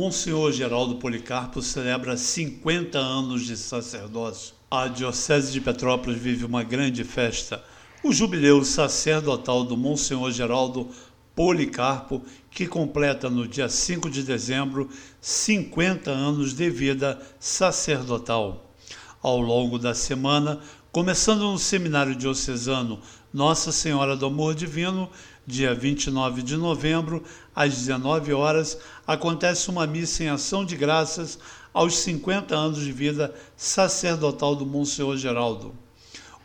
Monsenhor Geraldo Policarpo celebra 50 anos de sacerdócio. A Diocese de Petrópolis vive uma grande festa, o jubileu sacerdotal do Monsenhor Geraldo Policarpo, que completa no dia 5 de dezembro 50 anos de vida sacerdotal. Ao longo da semana, começando no Seminário Diocesano Nossa Senhora do Amor Divino, dia 29 de novembro, às 19 horas, acontece uma missa em ação de graças aos 50 anos de vida sacerdotal do Monsenhor Geraldo.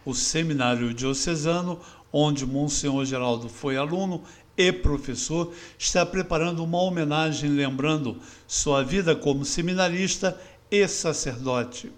O seminário diocesano, onde Monsenhor Geraldo foi aluno e professor, está preparando uma homenagem lembrando sua vida como seminarista e sacerdote.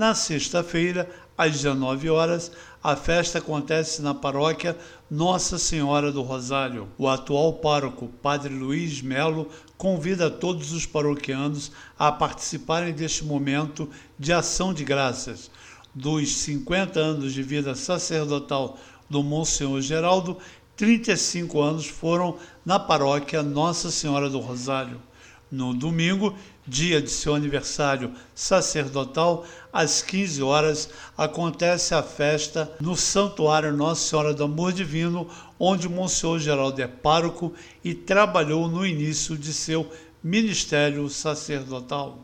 Na sexta-feira, às 19 horas, a festa acontece na paróquia Nossa Senhora do Rosário. O atual pároco, Padre Luiz Melo, convida todos os paroquianos a participarem deste momento de ação de graças. Dos 50 anos de vida sacerdotal do Monsenhor Geraldo, 35 anos foram na paróquia Nossa Senhora do Rosário. No domingo, dia de seu aniversário sacerdotal, às 15 horas, acontece a festa no Santuário Nossa Senhora do Amor Divino, onde Monsenhor Geraldo é pároco e trabalhou no início de seu ministério sacerdotal.